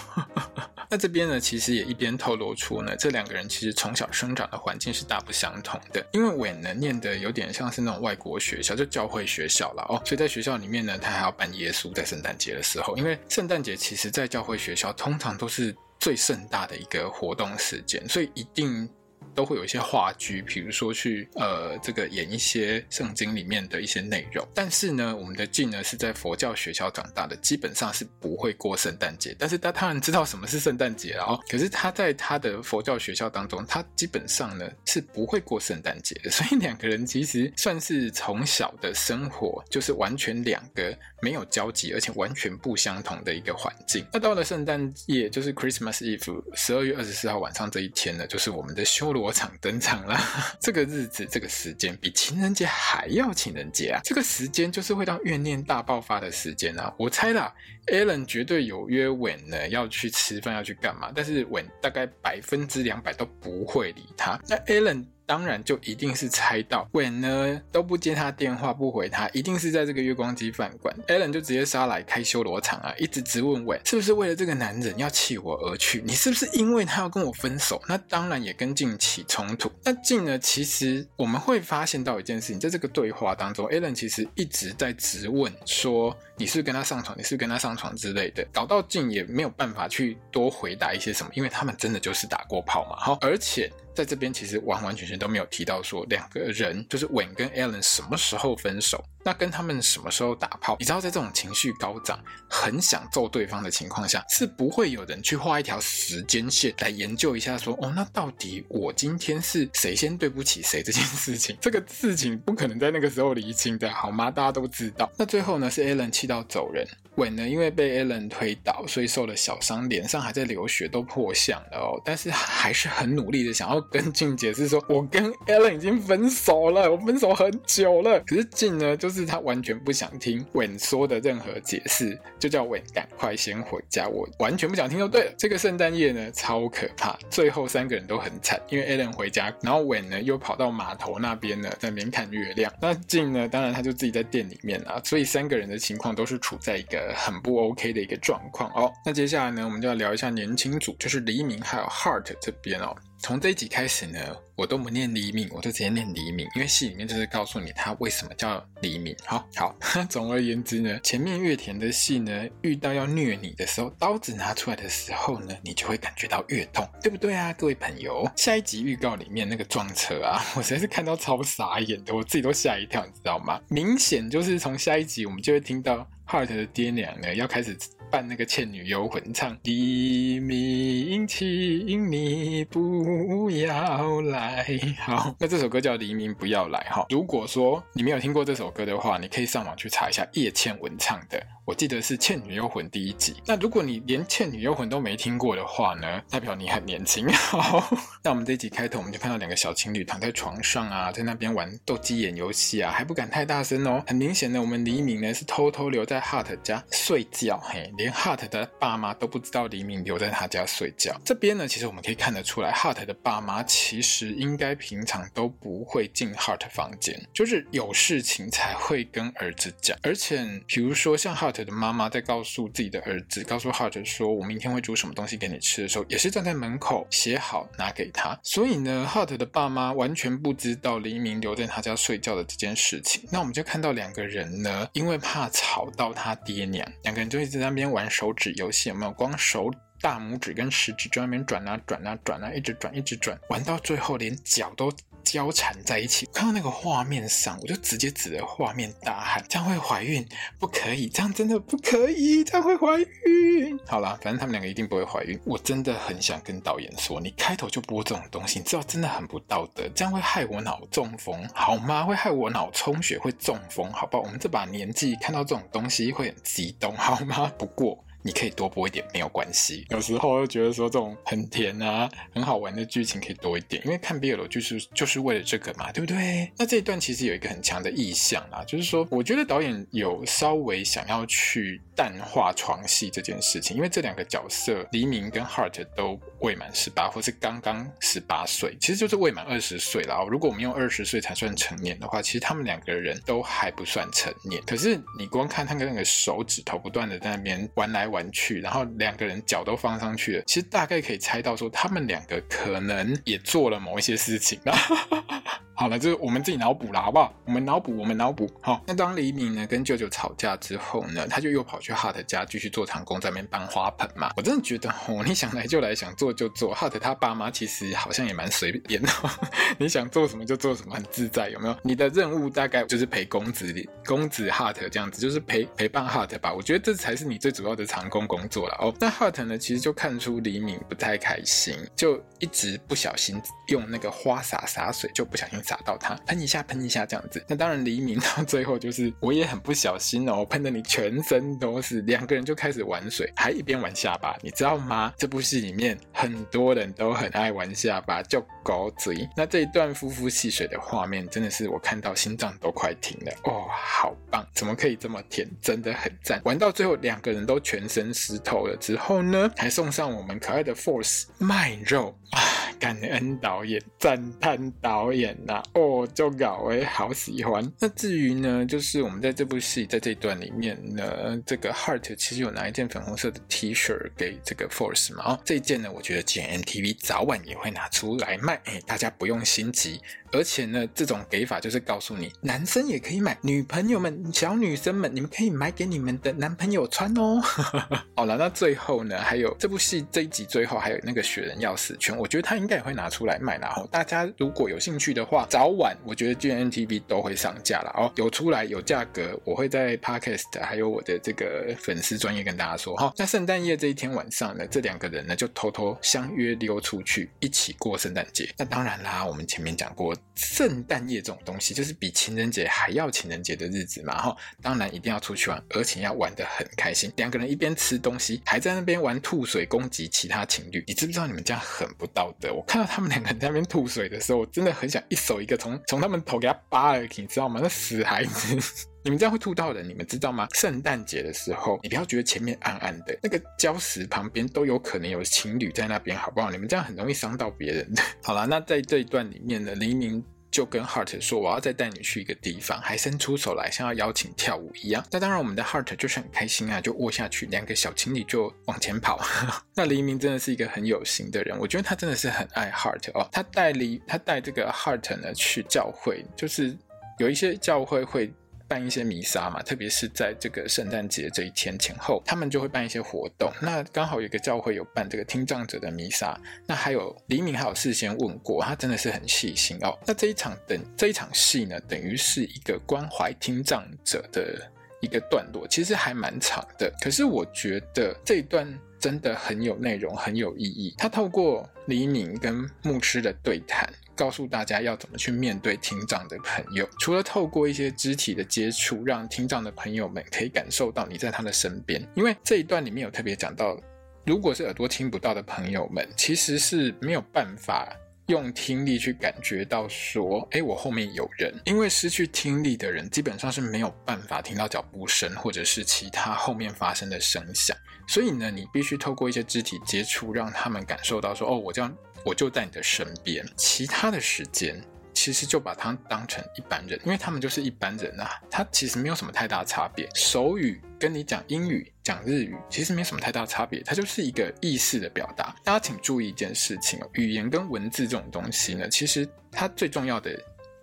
那这边呢其实也一边透露出呢，这两个人其实从小生长的环境是大不相同的，因为伟呢。念的有点像是那种外国学校，就教会学校了哦，所以在学校里面呢，他还要扮耶稣，在圣诞节的时候，因为圣诞节其实在教会学校通常都是最盛大的一个活动时间，所以一定。都会有一些话剧，比如说去呃这个演一些圣经里面的一些内容。但是呢，我们的静呢是在佛教学校长大的，基本上是不会过圣诞节。但是他当然知道什么是圣诞节了哦。可是他在他的佛教学校当中，他基本上呢是不会过圣诞节的。所以两个人其实算是从小的生活就是完全两个没有交集，而且完全不相同的一个环境。那到了圣诞夜，就是 Christmas Eve，十二月二十四号晚上这一天呢，就是我们的修罗。火场登场了，这个日子，这个时间比情人节还要情人节啊！这个时间就是会让怨念大爆发的时间啊！我猜啦，Alan 绝对有约 Wen 呢，要去吃饭，要去干嘛？但是 Wen 大概百分之两百都不会理他。那 Alan。当然就一定是猜到伟呢都不接他电话，不回他，一定是在这个月光机饭馆。Allen 就直接杀来开修罗场啊，一直质问伟是不是为了这个男人要弃我而去？你是不是因为他要跟我分手？那当然也跟静起冲突。那静呢？其实我们会发现到一件事情，在这个对话当中，Allen 其实一直在质问说，你是不是跟他上床？你是不是跟他上床之类的，搞到静也没有办法去多回答一些什么，因为他们真的就是打过炮嘛。好，而且。在这边其实完完全全都没有提到说两个人就是 Wen 跟 Alan 什么时候分手，那跟他们什么时候打炮？你知道在这种情绪高涨、很想揍对方的情况下，是不会有人去画一条时间线来研究一下说哦，那到底我今天是谁先对不起谁这件事情？这个事情不可能在那个时候厘清的好吗？大家都知道。那最后呢是 Alan 气到走人。稳呢，因为被 Allen 推倒，所以受了小伤，脸上还在流血，都破相了哦。但是还是很努力的想要跟静解释说，我跟 Allen 已经分手了，我分手很久了。可是静呢，就是他完全不想听稳说的任何解释，就叫稳赶快先回家。我完全不想听就对了。这个圣诞夜呢，超可怕。最后三个人都很惨，因为 Allen 回家，然后稳呢又跑到码头那边呢，在那边看月亮。那静呢，当然他就自己在店里面啊，所以三个人的情况都是处在一个很不 OK 的一个状况哦。那接下来呢，我们就要聊一下年轻组，就是黎明还有 Heart 这边哦。从这一集开始呢，我都不念黎明，我就直接念黎明，因为戏里面就是告诉你他为什么叫黎明。好好，总而言之呢，前面越甜的戏呢，遇到要虐你的时候，刀子拿出来的时候呢，你就会感觉到越痛，对不对啊，各位朋友？下一集预告里面那个撞车啊，我实在是看到超傻眼的，我自己都吓一跳，你知道吗？明显就是从下一集我们就会听到 Hart 的爹娘呢要开始。扮那个《倩女幽魂》，唱黎明，请你不要来。好，那这首歌叫《黎明不要来》哈。如果说你没有听过这首歌的话，你可以上网去查一下叶倩文唱的。我记得是《倩女幽魂》第一集。那如果你连《倩女幽魂》都没听过的话呢，代表你很年轻。好，那我们这一集开头，我们就看到两个小情侣躺在床上啊，在那边玩斗鸡眼游戏啊，还不敢太大声哦。很明显的，我们黎明呢是偷偷留在 Hart 家睡觉，嘿，连 Hart 的爸妈都不知道黎明留在他家睡觉。这边呢，其实我们可以看得出来，Hart 的爸妈其实应该平常都不会进 Hart 房间，就是有事情才会跟儿子讲。而且，比如说像 Hart 的妈妈在告诉自己的儿子，告诉 Hart 说：“我明天会煮什么东西给你吃的时候，也是站在门口写好拿给他。”所以呢，Hart 的爸妈完全不知道黎明留在他家睡觉的这件事情。那我们就看到两个人呢，因为怕吵到他爹娘，两个人就一直在那边玩手指游戏，有没有？光手大拇指跟食指在那边转啊转啊转啊，一直转一直转，玩到最后连脚都。交缠在一起，看到那个画面上，我就直接指着画面大喊：“这样会怀孕，不可以，这样真的不可以，这样会怀孕。”好啦，反正他们两个一定不会怀孕。我真的很想跟导演说，你开头就播这种东西，你知道真的很不道德，这样会害我脑中风，好吗？会害我脑充血，会中风，好不好？我们这把年纪看到这种东西会很激动，好吗？不过。你可以多播一点，没有关系。有时候又觉得说这种很甜啊、很好玩的剧情可以多一点，因为看 BL 就是就是为了这个嘛，对不对？那这一段其实有一个很强的意向啦，就是说，我觉得导演有稍微想要去淡化床戏这件事情，因为这两个角色黎明跟 Heart 都未满十八，或是刚刚十八岁，其实就是未满二十岁啦。如果我们用二十岁才算成年的话，其实他们两个人都还不算成年。可是你光看他跟那个手指头不断的在那边玩来玩。去，然后两个人脚都放上去了，其实大概可以猜到说，他们两个可能也做了某一些事情。好了，就是我们自己脑补了，好不好？我们脑补，我们脑补。好，那当黎明呢跟舅舅吵架之后呢，他就又跑去 Hart 家继续做长工，在那边搬花盆嘛。我真的觉得哦，你想来就来，想做就做。Hart 他爸妈其实好像也蛮随便的，你想做什么就做什么，很自在，有没有？你的任务大概就是陪公子公子 Hart 这样子，就是陪陪伴 Hart 吧。我觉得这才是你最主要的长工工作了哦。那 Hart 呢，其实就看出黎明不太开心，就一直不小心用那个花洒洒水，就不小心。洒到他，喷一下，喷一下，这样子。那当然，黎明到最后就是我也很不小心哦，喷的你全身都是。两个人就开始玩水，还一边玩下巴，你知道吗？这部戏里面很多人都很爱玩下巴，叫狗嘴。那这一段夫妇戏水的画面，真的是我看到心脏都快停了哦，好棒！怎么可以这么甜？真的很赞。玩到最后，两个人都全身湿透了之后呢，还送上我们可爱的 Force 麦肉啊！感恩导演，赞叹导演呐、啊！哦，就搞哎，好喜欢。那至于呢，就是我们在这部戏在这一段里面呢，这个 Heart 其实有拿一件粉红色的 T 恤给这个 Force 嘛。哦，这件呢，我觉得 GMTV 早晚也会拿出来卖，哎，大家不用心急。而且呢，这种给法就是告诉你，男生也可以买，女朋友们、小女生们，你们可以买给你们的男朋友穿哦。好了，那最后呢，还有这部戏这一集最后还有那个雪人钥匙圈，我觉得他应该也会拿出来卖，然后大家如果有兴趣的话，早晚我觉得 GNTV 都会上架了哦。有出来有价格，我会在 Podcast 还有我的这个粉丝专业跟大家说哈。那圣诞夜这一天晚上呢，这两个人呢就偷偷相约溜出去一起过圣诞节。那当然啦，我们前面讲过。圣诞夜这种东西，就是比情人节还要情人节的日子嘛。哈，当然一定要出去玩，而且要玩得很开心。两个人一边吃东西，还在那边玩吐水攻击其他情侣，你知不知道你们这样很不道德？我看到他们两个人在那边吐水的时候，我真的很想一手有一个从从他们头给他扒了，你知道吗？那死孩子！你们这样会吐到的，你们知道吗？圣诞节的时候，你不要觉得前面暗暗的，那个礁石旁边都有可能有情侣在那边，好不好？你们这样很容易伤到别人的。好了，那在这一段里面呢，黎明就跟 Heart 说：“我要再带你去一个地方，还伸出手来，像要邀请跳舞一样。”那当然，我们的 Heart 就是很开心啊，就握下去，两个小情侣就往前跑。那黎明真的是一个很有心的人，我觉得他真的是很爱 Heart 哦。他带黎，他带这个 Heart 呢去教会，就是有一些教会会。办一些弥撒嘛，特别是在这个圣诞节这一天前后，他们就会办一些活动。那刚好有一个教会有办这个听障者的弥撒，那还有黎明还有事先问过，他真的是很细心哦。那这一场等这一场戏呢，等于是一个关怀听障者的一个段落，其实还蛮长的。可是我觉得这一段真的很有内容，很有意义。他透过黎明跟牧师的对谈。告诉大家要怎么去面对听障的朋友，除了透过一些肢体的接触，让听障的朋友们可以感受到你在他的身边。因为这一段里面有特别讲到，如果是耳朵听不到的朋友们，其实是没有办法用听力去感觉到说，诶，我后面有人。因为失去听力的人基本上是没有办法听到脚步声或者是其他后面发生的声响，所以呢，你必须透过一些肢体接触，让他们感受到说，哦，我这样。我就在你的身边，其他的时间其实就把他当成一般人，因为他们就是一般人啊，他其实没有什么太大差别。手语跟你讲英语、讲日语其实没什么太大差别，它就是一个意识的表达。大家请注意一件事情哦，语言跟文字这种东西呢，其实它最重要的。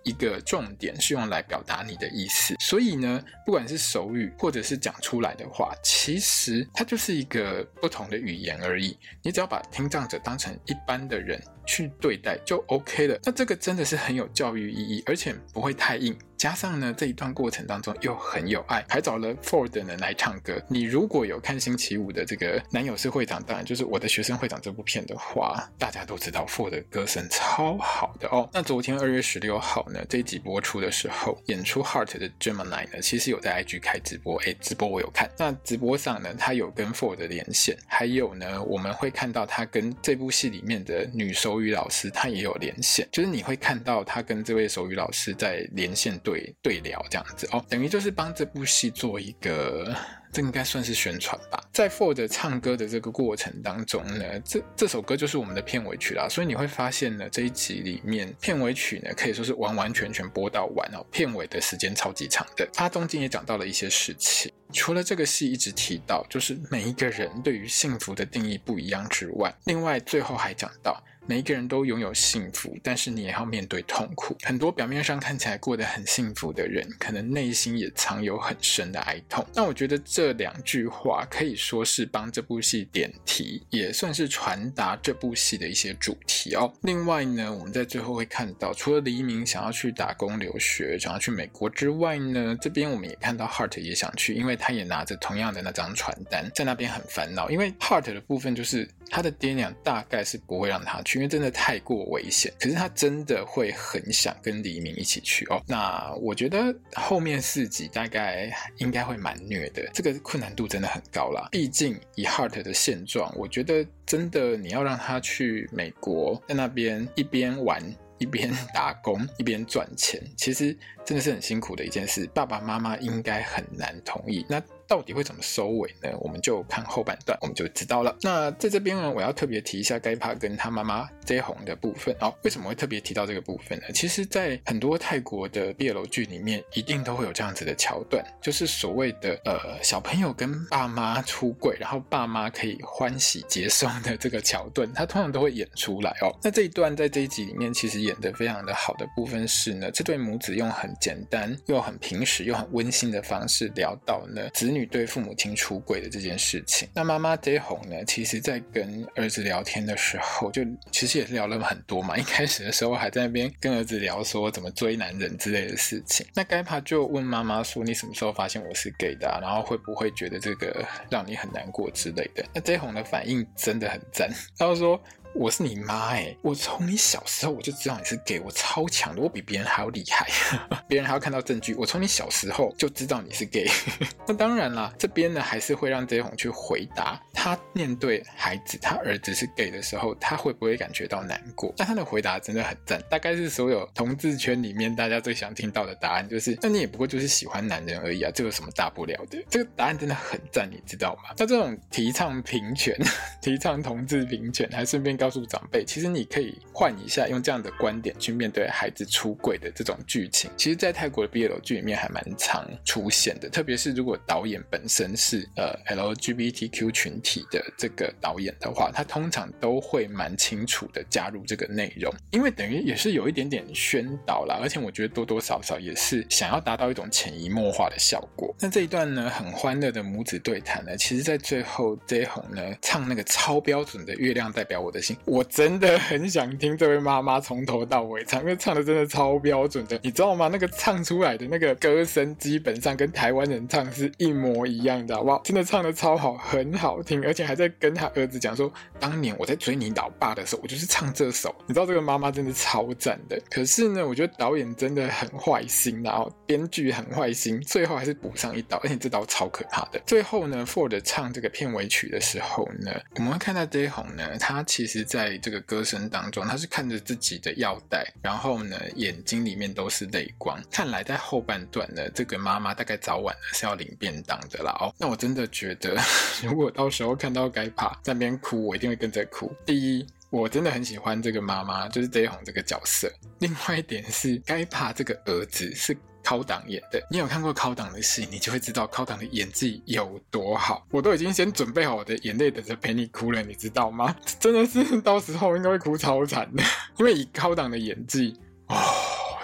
一个重点是用来表达你的意思，所以呢，不管是手语或者是讲出来的话，其实它就是一个不同的语言而已。你只要把听障者当成一般的人去对待就 OK 了。那这个真的是很有教育意义，而且不会太硬。加上呢，这一段过程当中又很有爱，还找了 Ford 的人来唱歌。你如果有看星期五的这个男友是会长，当然就是我的学生会长这部片的话，大家都知道 Ford 的歌声超好的哦。那昨天二月十六号呢，这一集播出的时候，演出 Heart 的 Gemini 呢，其实有在 IG 开直播，诶，直播我有看。那直播上呢，他有跟 Ford 连线，还有呢，我们会看到他跟这部戏里面的女手语老师，他也有连线，就是你会看到他跟这位手语老师在连线对。对对聊这样子哦，等于就是帮这部戏做一个，这应该算是宣传吧。在 Ford 唱歌的这个过程当中呢，这这首歌就是我们的片尾曲啦，所以你会发现呢，这一集里面片尾曲呢可以说是完完全全播到完哦，片尾的时间超级长的。它中间也讲到了一些事情，除了这个戏一直提到，就是每一个人对于幸福的定义不一样之外，另外最后还讲到。每一个人都拥有幸福，但是你也要面对痛苦。很多表面上看起来过得很幸福的人，可能内心也藏有很深的哀痛。那我觉得这两句话可以说是帮这部戏点题，也算是传达这部戏的一些主题哦。另外呢，我们在最后会看到，除了黎明想要去打工留学，想要去美国之外呢，这边我们也看到 Heart 也想去，因为他也拿着同样的那张传单，在那边很烦恼。因为 Heart 的部分就是他的爹娘大概是不会让他去。因为真的太过危险，可是他真的会很想跟黎明一起去哦。那我觉得后面四集大概应该会蛮虐的，这个困难度真的很高啦。毕竟以 Heart 的现状，我觉得真的你要让他去美国，在那边一边玩一边打工一边赚钱，其实真的是很辛苦的一件事。爸爸妈妈应该很难同意。那。到底会怎么收尾呢？我们就看后半段，我们就知道了。那在这边呢，我要特别提一下盖帕跟他妈妈 J 红的部分哦。为什么会特别提到这个部分呢？其实，在很多泰国的 BL 剧里面，一定都会有这样子的桥段，就是所谓的呃小朋友跟爸妈出柜，然后爸妈可以欢喜接送的这个桥段，他通常都会演出来哦。那这一段在这一集里面，其实演得非常的好的部分是呢，这对母子用很简单又很平实又很温馨的方式聊到呢子女。对父母亲出轨的这件事情，那妈妈 Day 红呢？其实，在跟儿子聊天的时候，就其实也聊了很多嘛。一开始的时候，还在那边跟儿子聊说怎么追男人之类的事情。那盖帕就问妈妈说：“你什么时候发现我是 gay 的啊？然后会不会觉得这个让你很难过之类的？”那 Day 红的反应真的很赞，他就说。我是你妈哎，我从你小时候我就知道你是 gay，我超强的，我比别人还要厉害，别人还要看到证据，我从你小时候就知道你是 gay。那当然啦，这边呢还是会让 J 红去回答，他面对孩子，他儿子是 gay 的时候，他会不会感觉到难过？但他的回答真的很赞，大概是所有同志圈里面大家最想听到的答案，就是那你也不过就是喜欢男人而已啊，这有什么大不了的？这个答案真的很赞，你知道吗？那这种提倡平权、提倡同志平权，还顺便告诉长辈，其实你可以换一下，用这样的观点去面对孩子出柜的这种剧情。其实，在泰国的 BL 剧里面还蛮常出现的，特别是如果导演本身是呃 LGBTQ 群体的这个导演的话，他通常都会蛮清楚的加入这个内容，因为等于也是有一点点宣导啦，而且我觉得多多少少也是想要达到一种潜移默化的效果。那这一段呢，很欢乐的母子对谈呢，其实在最后 Jae Hong 呢唱那个超标准的《月亮代表我的心》，我真的很想听这位妈妈从头到尾唱，因为唱的真的超标准的，你知道吗？那个唱出来的那个歌声基本上跟台湾人唱是一模一样的，哇，真的唱的超好，很好听，而且还在跟他儿子讲说，当年我在追你老爸的时候，我就是唱这首，你知道这个妈妈真的超赞的。可是呢，我觉得导演真的很坏心，然后编剧很坏心，最后还是补上一刀，而且这刀超可怕的。最后呢，Ford 唱这个片尾曲的时候呢，我们会看到 Day Hong 呢，他其实在这个歌声当中，他是看着自己的腰带，然后呢，眼睛里面都是泪光。看来在后半段呢，这个妈妈大概早晚呢是要领便当的啦哦。那我真的觉得，如果到时候看到该怕在那边哭，我一定会跟着哭。第一。我真的很喜欢这个妈妈，就是 Day Hong 这个角色。另外一点是，该怕这个儿子是考党演的。你有看过考党的戏，你就会知道考党的演技有多好。我都已经先准备好我的眼泪，等着陪你哭了，你知道吗？真的是到时候应该会哭超惨的，因为以考党的演技，哦。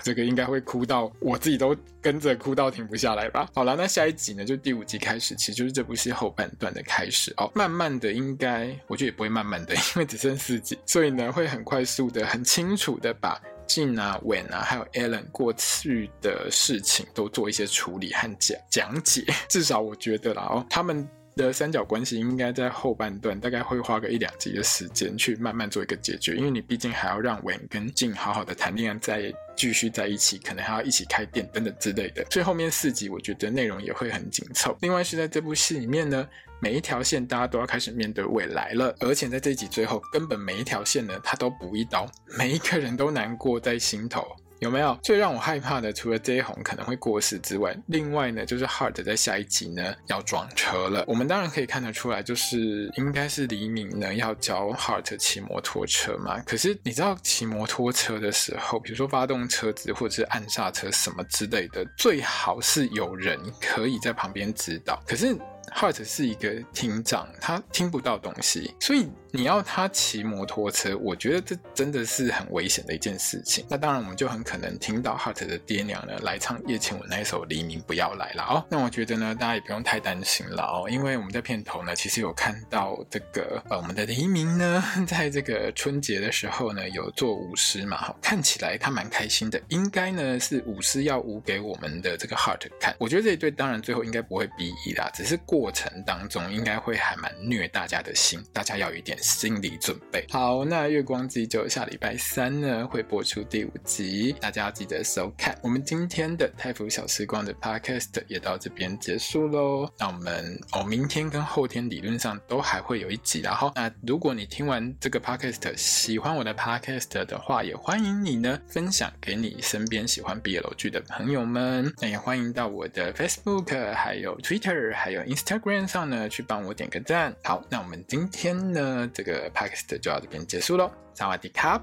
这个应该会哭到我自己都跟着哭到停不下来吧。好了，那下一集呢，就第五集开始，其实就是这部戏后半段的开始哦。慢慢的，应该我觉得也不会慢慢的，因为只剩四集，所以呢会很快速的、很清楚的把静啊、Wen 啊，还有 Alan 过去的事情都做一些处理和讲讲解。至少我觉得啦哦，他们。的三角关系应该在后半段，大概会花个一两集的时间去慢慢做一个解决，因为你毕竟还要让文跟 Jin 好好的谈恋爱，再继续在一起，可能还要一起开店等等之类的。所以后面四集我觉得内容也会很紧凑。另外是在这部戏里面呢，每一条线大家都要开始面对未来了，而且在这一集最后，根本每一条线呢，他都补一刀，每一个人都难过在心头。有没有最让我害怕的？除了 Jae Hong 可能会过世之外，另外呢，就是 Heart 在下一集呢要撞车了。我们当然可以看得出来，就是应该是黎明呢要教 Heart 骑摩托车嘛。可是你知道骑摩托车的时候，比如说发动车子或者是按刹车什么之类的，最好是有人可以在旁边指导。可是 Heart 是一个听障，他听不到东西，所以。你要他骑摩托车，我觉得这真的是很危险的一件事情。那当然，我们就很可能听到 Hart 的爹娘呢来唱叶倩文那一首《黎明不要来》了哦。那我觉得呢，大家也不用太担心了哦，因为我们在片头呢，其实有看到这个呃，我们的黎明呢，在这个春节的时候呢，有做舞狮嘛，看起来他蛮开心的，应该呢是舞狮要舞给我们的这个 Hart 看。我觉得这一对当然最后应该不会 BE 啦，只是过程当中应该会还蛮虐大家的心，大家要一点。心理准备好，那月光机就下礼拜三呢会播出第五集，大家要记得收看。我们今天的泰福小时光的 podcast 也到这边结束喽。那我们哦，明天跟后天理论上都还会有一集，然后那如果你听完这个 podcast 喜欢我的 podcast 的话，也欢迎你呢分享给你身边喜欢 BL 剧的朋友们。那也欢迎到我的 Facebook、还有 Twitter、还有 Instagram 上呢去帮我点个赞。好，那我们今天呢。这个 podcast 就到这边结束喽，萨瓦迪卡。